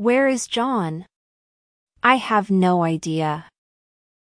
Where is John? I have no idea.